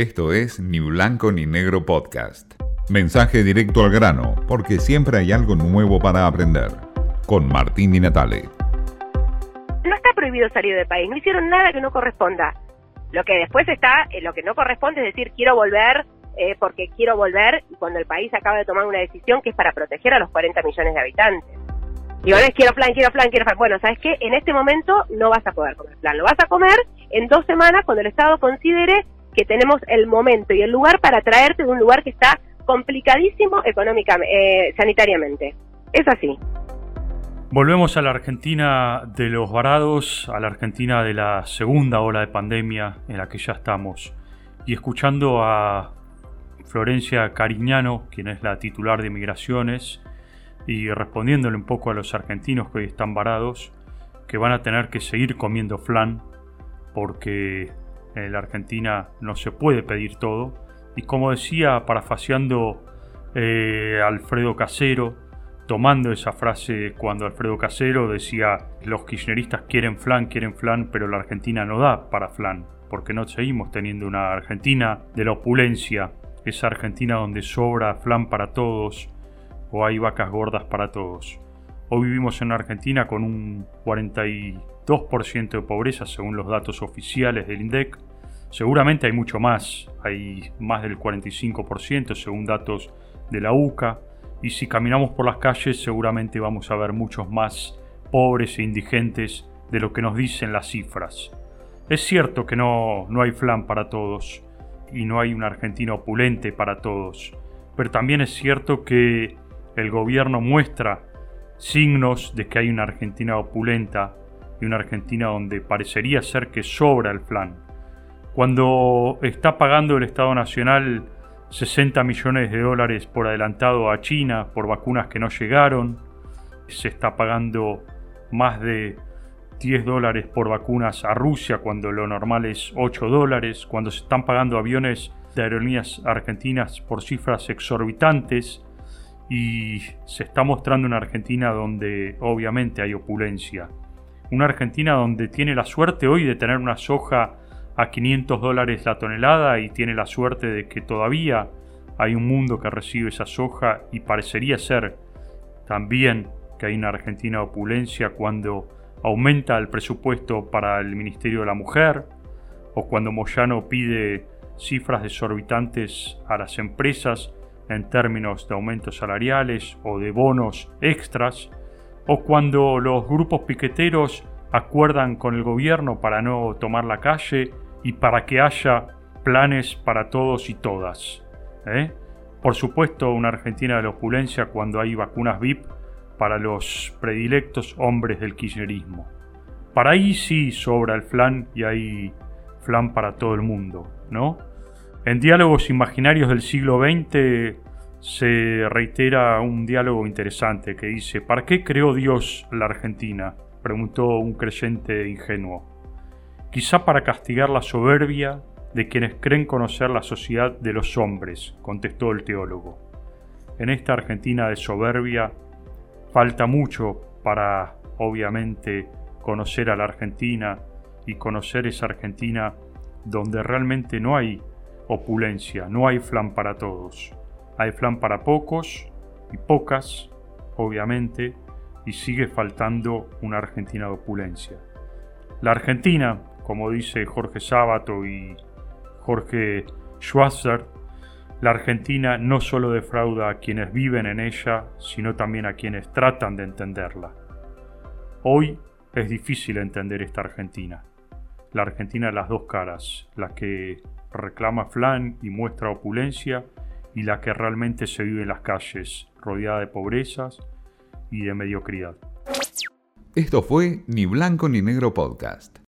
Esto es Ni Blanco ni Negro Podcast. Mensaje directo al grano, porque siempre hay algo nuevo para aprender. Con Martín Di Natale. No está prohibido salir del país, no hicieron nada que no corresponda. Lo que después está, eh, lo que no corresponde es decir quiero volver eh, porque quiero volver y cuando el país acaba de tomar una decisión que es para proteger a los 40 millones de habitantes. Y ahora es quiero plan, quiero plan, quiero plan. Bueno, ¿sabes qué? En este momento no vas a poder comer plan. Lo vas a comer en dos semanas cuando el Estado considere que tenemos el momento y el lugar para traerte de un lugar que está complicadísimo económicamente, eh, sanitariamente. Es así. Volvemos a la Argentina de los varados, a la Argentina de la segunda ola de pandemia en la que ya estamos. Y escuchando a Florencia Cariñano, quien es la titular de Migraciones, y respondiéndole un poco a los argentinos que hoy están varados, que van a tener que seguir comiendo flan porque en la Argentina no se puede pedir todo. Y como decía, parafaseando eh, Alfredo Casero, tomando esa frase cuando Alfredo Casero decía los kirchneristas quieren flan, quieren flan, pero la Argentina no da para flan, porque no seguimos teniendo una Argentina de la opulencia, esa Argentina donde sobra flan para todos o hay vacas gordas para todos. Hoy vivimos en una Argentina con un 42% de pobreza según los datos oficiales del INDEC, Seguramente hay mucho más, hay más del 45% según datos de la UCA, y si caminamos por las calles seguramente vamos a ver muchos más pobres e indigentes de lo que nos dicen las cifras. Es cierto que no, no hay flan para todos y no hay una Argentina opulente para todos, pero también es cierto que el gobierno muestra signos de que hay una Argentina opulenta y una Argentina donde parecería ser que sobra el flan cuando está pagando el Estado Nacional 60 millones de dólares por adelantado a China por vacunas que no llegaron, se está pagando más de 10 dólares por vacunas a Rusia cuando lo normal es 8 dólares, cuando se están pagando aviones de aerolíneas argentinas por cifras exorbitantes y se está mostrando una Argentina donde obviamente hay opulencia. Una Argentina donde tiene la suerte hoy de tener una soja a 500 dólares la tonelada y tiene la suerte de que todavía hay un mundo que recibe esa soja y parecería ser también que hay una Argentina opulencia cuando aumenta el presupuesto para el Ministerio de la Mujer o cuando Moyano pide cifras desorbitantes a las empresas en términos de aumentos salariales o de bonos extras o cuando los grupos piqueteros acuerdan con el gobierno para no tomar la calle y para que haya planes para todos y todas. ¿eh? Por supuesto, una Argentina de la opulencia cuando hay vacunas VIP para los predilectos hombres del kirchnerismo. Para ahí sí sobra el flan y hay flan para todo el mundo, ¿no? En diálogos imaginarios del siglo XX se reitera un diálogo interesante que dice, ¿para qué creó Dios la Argentina? preguntó un creyente ingenuo quizá para castigar la soberbia de quienes creen conocer la sociedad de los hombres, contestó el teólogo. En esta Argentina de soberbia falta mucho para, obviamente, conocer a la Argentina y conocer esa Argentina donde realmente no hay opulencia, no hay flan para todos. Hay flan para pocos y pocas, obviamente, y sigue faltando una Argentina de opulencia. La Argentina, como dice Jorge Sábato y Jorge Schwarzer, la Argentina no solo defrauda a quienes viven en ella, sino también a quienes tratan de entenderla. Hoy es difícil entender esta Argentina. La Argentina de las dos caras, la que reclama flan y muestra opulencia y la que realmente se vive en las calles, rodeada de pobrezas y de mediocridad. Esto fue Ni Blanco ni Negro Podcast.